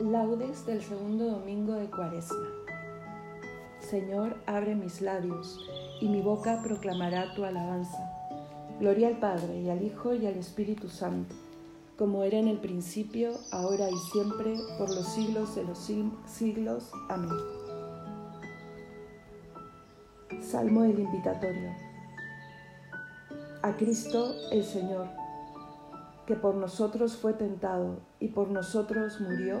Laudes del segundo domingo de Cuaresma. Señor, abre mis labios, y mi boca proclamará tu alabanza. Gloria al Padre, y al Hijo, y al Espíritu Santo, como era en el principio, ahora y siempre, por los siglos de los siglos. Amén. Salmo del Invitatorio. A Cristo el Señor, que por nosotros fue tentado y por nosotros murió,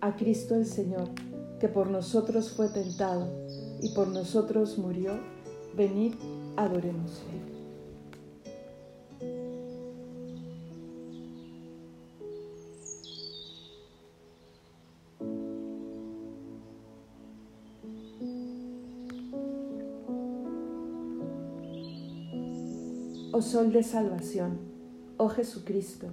a Cristo el Señor, que por nosotros fue tentado y por nosotros murió, venid, adorémosle. Oh Sol de Salvación, oh Jesucristo,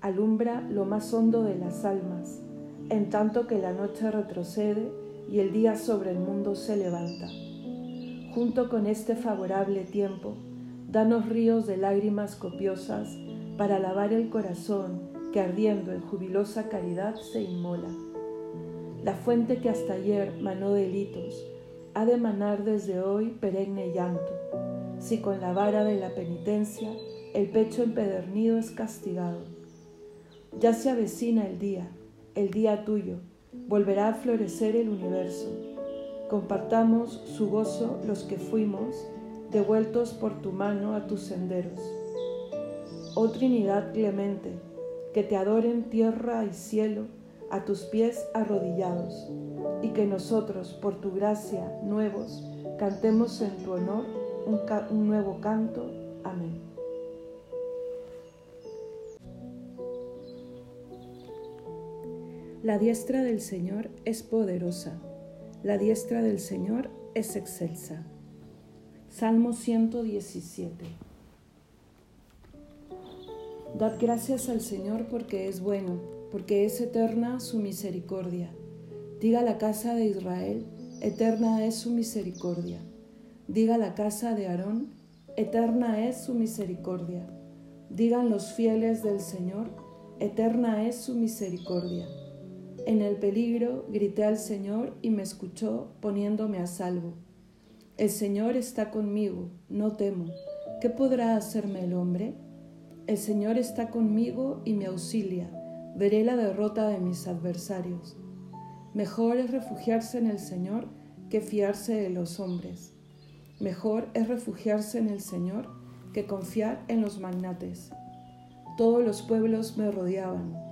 alumbra lo más hondo de las almas en tanto que la noche retrocede y el día sobre el mundo se levanta. Junto con este favorable tiempo, danos ríos de lágrimas copiosas para lavar el corazón que ardiendo en jubilosa caridad se inmola. La fuente que hasta ayer manó delitos ha de manar desde hoy perenne llanto, si con la vara de la penitencia el pecho empedernido es castigado. Ya se avecina el día, el día tuyo, volverá a florecer el universo. Compartamos su gozo los que fuimos, devueltos por tu mano a tus senderos. Oh Trinidad clemente, que te adoren tierra y cielo a tus pies arrodillados, y que nosotros, por tu gracia, nuevos, cantemos en tu honor un, un nuevo canto. Amén. La diestra del Señor es poderosa, la diestra del Señor es excelsa. Salmo 117. Dad gracias al Señor porque es bueno, porque es eterna su misericordia. Diga la casa de Israel, eterna es su misericordia. Diga la casa de Aarón, eterna es su misericordia. Digan los fieles del Señor, eterna es su misericordia. En el peligro grité al Señor y me escuchó poniéndome a salvo. El Señor está conmigo, no temo. ¿Qué podrá hacerme el hombre? El Señor está conmigo y me auxilia. Veré la derrota de mis adversarios. Mejor es refugiarse en el Señor que fiarse de los hombres. Mejor es refugiarse en el Señor que confiar en los magnates. Todos los pueblos me rodeaban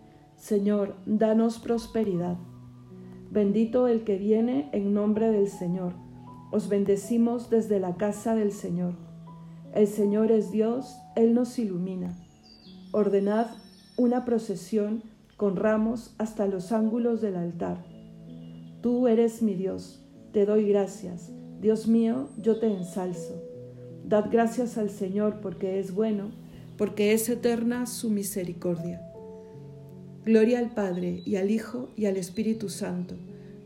Señor, danos prosperidad. Bendito el que viene en nombre del Señor. Os bendecimos desde la casa del Señor. El Señor es Dios, Él nos ilumina. Ordenad una procesión con ramos hasta los ángulos del altar. Tú eres mi Dios, te doy gracias. Dios mío, yo te ensalzo. Dad gracias al Señor porque es bueno, porque es eterna su misericordia. Gloria al Padre y al Hijo y al Espíritu Santo,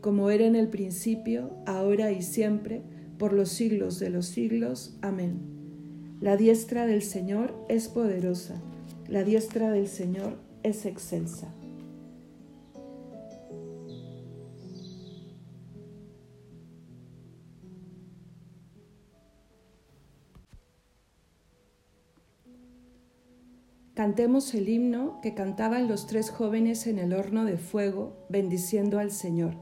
como era en el principio, ahora y siempre, por los siglos de los siglos. Amén. La diestra del Señor es poderosa, la diestra del Señor es excelsa. Cantemos el himno que cantaban los tres jóvenes en el horno de fuego, bendiciendo al Señor.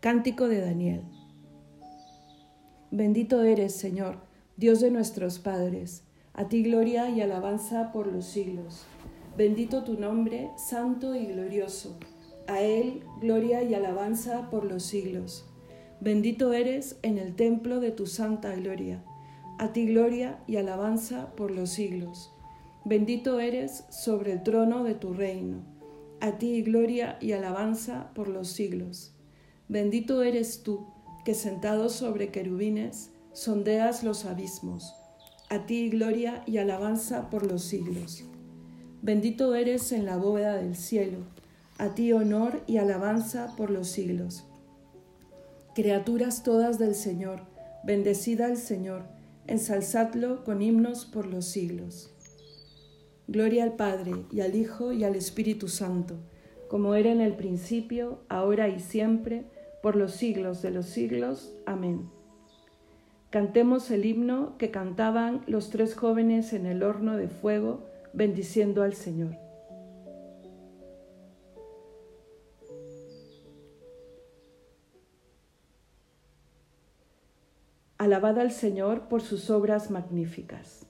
Cántico de Daniel. Bendito eres, Señor, Dios de nuestros padres. A ti gloria y alabanza por los siglos. Bendito tu nombre, santo y glorioso. A Él gloria y alabanza por los siglos. Bendito eres en el templo de tu santa gloria. A ti gloria y alabanza por los siglos. Bendito eres sobre el trono de tu reino. A ti gloria y alabanza por los siglos. Bendito eres tú, que sentado sobre querubines, sondeas los abismos. A ti gloria y alabanza por los siglos. Bendito eres en la bóveda del cielo. A ti honor y alabanza por los siglos. Criaturas todas del Señor, bendecida al Señor, ensalzadlo con himnos por los siglos. Gloria al Padre y al Hijo y al Espíritu Santo, como era en el principio, ahora y siempre, por los siglos de los siglos. Amén. Cantemos el himno que cantaban los tres jóvenes en el horno de fuego, bendiciendo al Señor. Alabad al Señor por sus obras magníficas.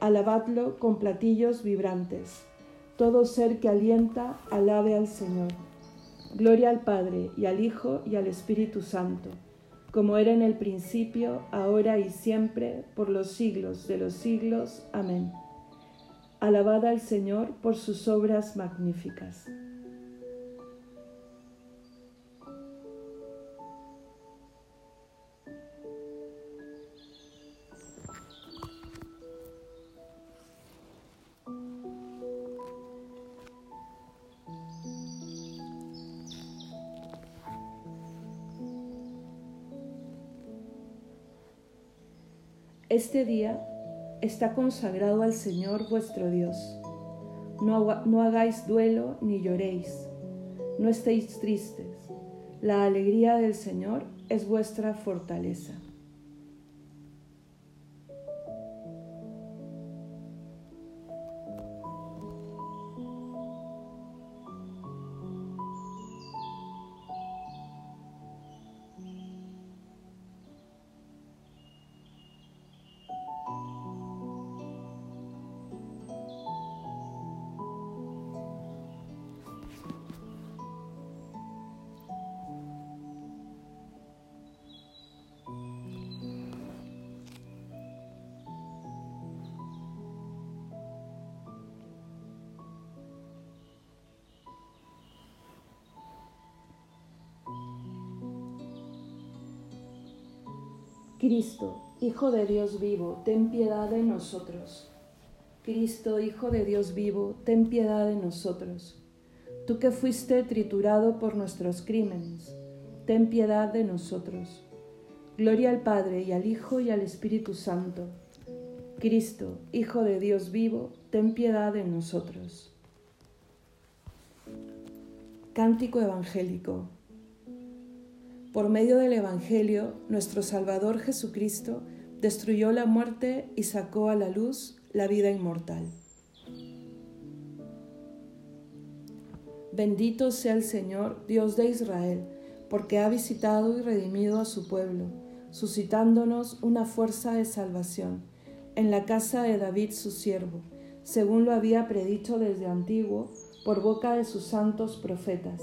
alabadlo con platillos vibrantes. Todo ser que alienta, alabe al Señor. Gloria al Padre y al Hijo y al Espíritu Santo, como era en el principio, ahora y siempre, por los siglos de los siglos. Amén. Alabad al Señor por sus obras magníficas. Este día está consagrado al Señor vuestro Dios. No, hagáis duelo ni lloréis. No estéis tristes. La alegría del Señor es vuestra fortaleza. Cristo, Hijo de Dios vivo, ten piedad de nosotros. Cristo, Hijo de Dios vivo, ten piedad de nosotros. Tú que fuiste triturado por nuestros crímenes, ten piedad de nosotros. Gloria al Padre y al Hijo y al Espíritu Santo. Cristo, Hijo de Dios vivo, ten piedad de nosotros. Cántico Evangélico. Por medio del Evangelio, nuestro Salvador Jesucristo destruyó la muerte y sacó a la luz la vida inmortal. Bendito sea el Señor, Dios de Israel, porque ha visitado y redimido a su pueblo, suscitándonos una fuerza de salvación en la casa de David su siervo, según lo había predicho desde antiguo por boca de sus santos profetas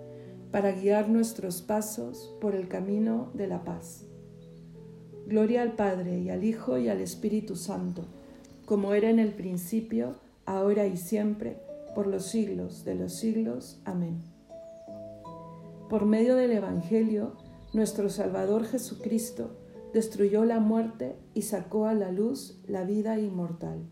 para guiar nuestros pasos por el camino de la paz. Gloria al Padre y al Hijo y al Espíritu Santo, como era en el principio, ahora y siempre, por los siglos de los siglos. Amén. Por medio del Evangelio, nuestro Salvador Jesucristo destruyó la muerte y sacó a la luz la vida inmortal.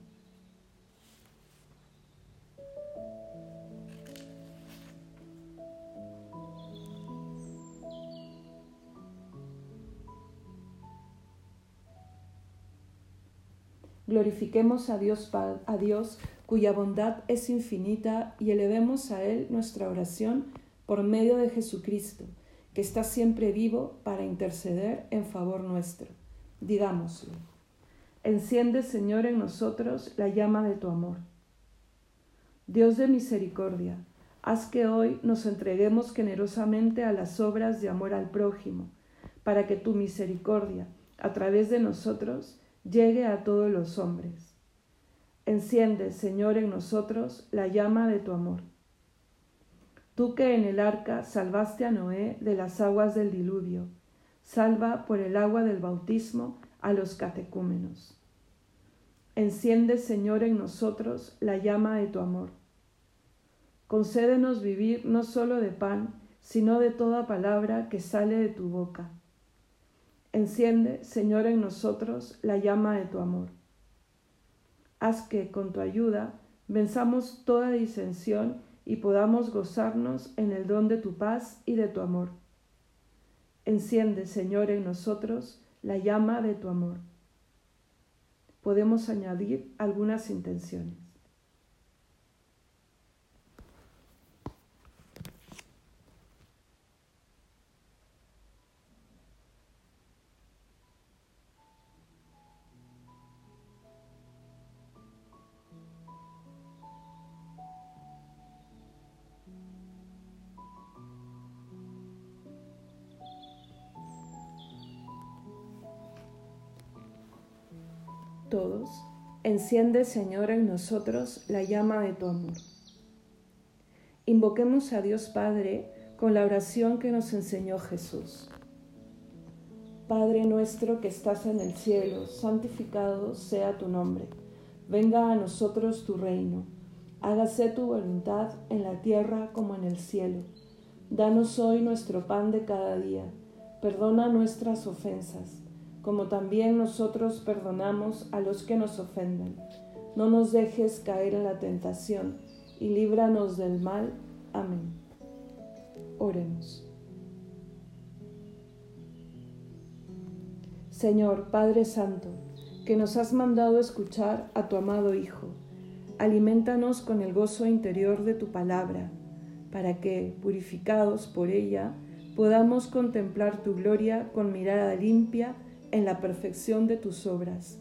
Glorifiquemos a Dios, a Dios cuya bondad es infinita y elevemos a Él nuestra oración por medio de Jesucristo, que está siempre vivo para interceder en favor nuestro. Digámoslo. Enciende, Señor, en nosotros la llama de tu amor. Dios de misericordia, haz que hoy nos entreguemos generosamente a las obras de amor al prójimo, para que tu misericordia, a través de nosotros, llegue a todos los hombres. Enciende, Señor, en nosotros la llama de tu amor. Tú que en el arca salvaste a Noé de las aguas del diluvio, salva por el agua del bautismo a los catecúmenos. Enciende, Señor, en nosotros la llama de tu amor. Concédenos vivir no solo de pan, sino de toda palabra que sale de tu boca Enciende, Señor, en nosotros la llama de tu amor. Haz que, con tu ayuda, venzamos toda disensión y podamos gozarnos en el don de tu paz y de tu amor. Enciende, Señor, en nosotros la llama de tu amor. Podemos añadir algunas intenciones. Enciende Señor en nosotros la llama de tu amor. Invoquemos a Dios Padre con la oración que nos enseñó Jesús. Padre nuestro que estás en el cielo, santificado sea tu nombre. Venga a nosotros tu reino. Hágase tu voluntad en la tierra como en el cielo. Danos hoy nuestro pan de cada día. Perdona nuestras ofensas como también nosotros perdonamos a los que nos ofenden. No nos dejes caer en la tentación y líbranos del mal. Amén. Oremos. Señor Padre Santo, que nos has mandado escuchar a tu amado Hijo alimentanos con el gozo interior de tu palabra, para que, purificados por ella, podamos contemplar tu gloria con mirada limpia en la perfección de tus obras.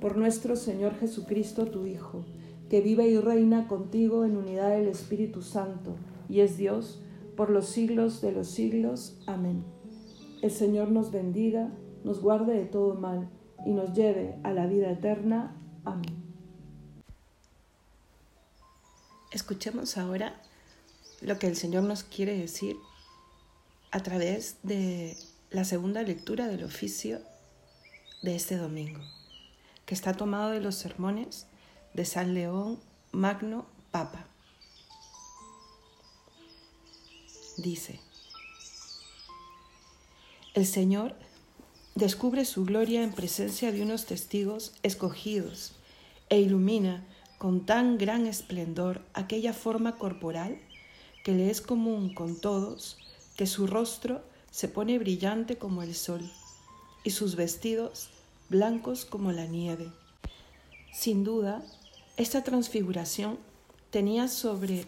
Por nuestro Señor Jesucristo, tu Hijo, que vive y reina contigo en unidad del Espíritu Santo, y es Dios por los siglos de los siglos. Amén. El Señor nos bendiga, nos guarde de todo mal y nos lleve a la vida eterna. Amén. Escuchemos ahora lo que el Señor nos quiere decir a través de la segunda lectura del oficio de este domingo, que está tomado de los sermones de San León Magno Papa. Dice, el Señor descubre su gloria en presencia de unos testigos escogidos e ilumina con tan gran esplendor aquella forma corporal que le es común con todos, que su rostro se pone brillante como el sol y sus vestidos blancos como la nieve. Sin duda, esta transfiguración tenía sobre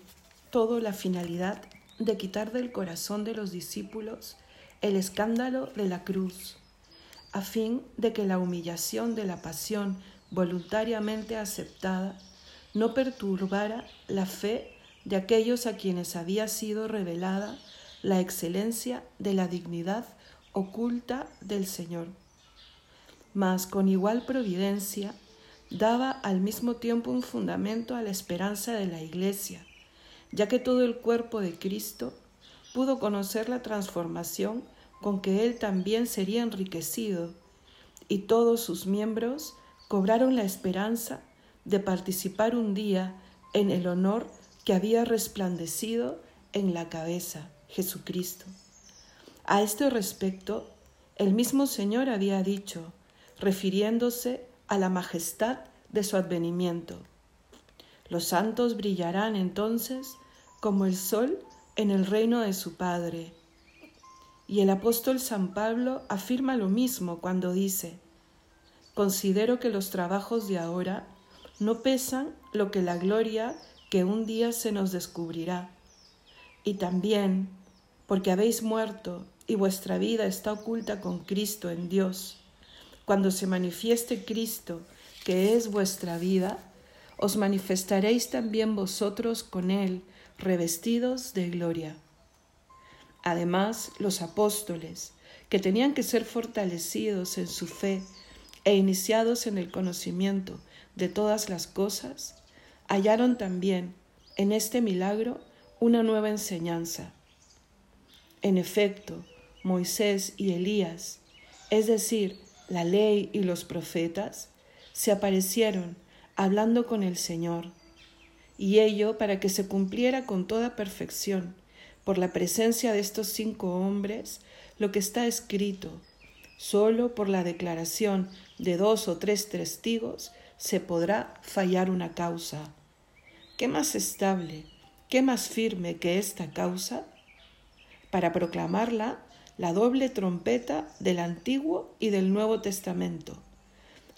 todo la finalidad de quitar del corazón de los discípulos el escándalo de la cruz, a fin de que la humillación de la pasión voluntariamente aceptada no perturbara la fe de aquellos a quienes había sido revelada la excelencia de la dignidad oculta del Señor. Mas con igual providencia daba al mismo tiempo un fundamento a la esperanza de la Iglesia, ya que todo el cuerpo de Cristo pudo conocer la transformación con que Él también sería enriquecido, y todos sus miembros cobraron la esperanza de participar un día en el honor que había resplandecido en la cabeza, Jesucristo. A este respecto, el mismo Señor había dicho, refiriéndose a la majestad de su advenimiento. Los santos brillarán entonces como el sol en el reino de su Padre. Y el apóstol San Pablo afirma lo mismo cuando dice, considero que los trabajos de ahora no pesan lo que la gloria que un día se nos descubrirá. Y también porque habéis muerto y vuestra vida está oculta con Cristo en Dios. Cuando se manifieste Cristo, que es vuestra vida, os manifestaréis también vosotros con Él, revestidos de gloria. Además, los apóstoles, que tenían que ser fortalecidos en su fe e iniciados en el conocimiento de todas las cosas, hallaron también en este milagro una nueva enseñanza. En efecto, Moisés y Elías, es decir, la ley y los profetas, se aparecieron hablando con el Señor, y ello para que se cumpliera con toda perfección, por la presencia de estos cinco hombres, lo que está escrito, solo por la declaración de dos o tres testigos se podrá fallar una causa. ¿Qué más estable, qué más firme que esta causa? Para proclamarla, la doble trompeta del Antiguo y del Nuevo Testamento.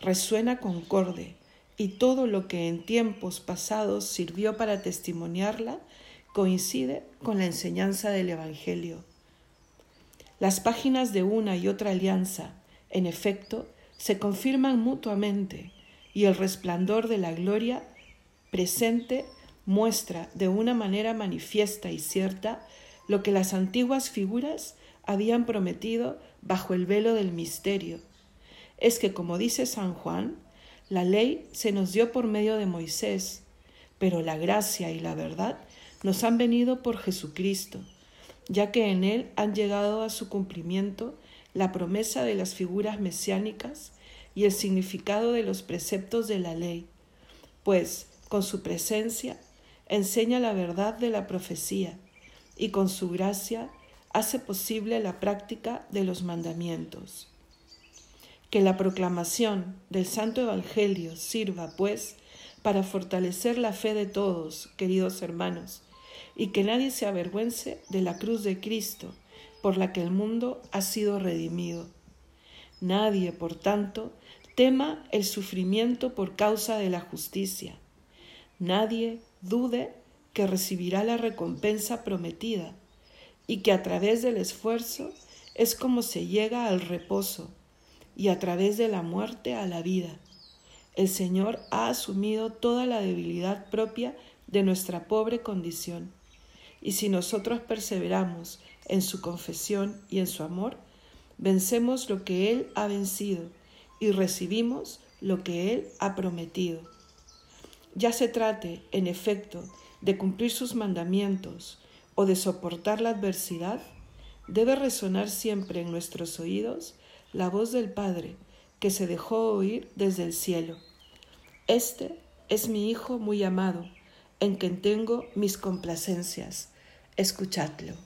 Resuena concorde, y todo lo que en tiempos pasados sirvió para testimoniarla coincide con la enseñanza del Evangelio. Las páginas de una y otra alianza, en efecto, se confirman mutuamente y el resplandor de la gloria presente muestra de una manera manifiesta y cierta lo que las antiguas figuras habían prometido bajo el velo del misterio. Es que, como dice San Juan, la ley se nos dio por medio de Moisés, pero la gracia y la verdad nos han venido por Jesucristo, ya que en él han llegado a su cumplimiento la promesa de las figuras mesiánicas y el significado de los preceptos de la ley, pues con su presencia enseña la verdad de la profecía y con su gracia hace posible la práctica de los mandamientos. Que la proclamación del Santo Evangelio sirva, pues, para fortalecer la fe de todos, queridos hermanos, y que nadie se avergüence de la cruz de Cristo, por la que el mundo ha sido redimido. Nadie, por tanto, tema el sufrimiento por causa de la justicia. nadie dude que recibirá la recompensa prometida y que a través del esfuerzo es como se llega al reposo y a través de la muerte a la vida. El Señor ha asumido toda la debilidad propia de nuestra pobre condición. Y si nosotros perseveramos en su confesión y en su amor, vencemos lo que Él ha vencido y recibimos lo que Él ha prometido. Ya se trate, en efecto, de cumplir sus mandamientos o de soportar la adversidad, debe resonar siempre en nuestros oídos la voz del Padre que se dejó oír desde el cielo. Este es mi Hijo muy amado, en quien tengo mis complacencias. Escuchadlo.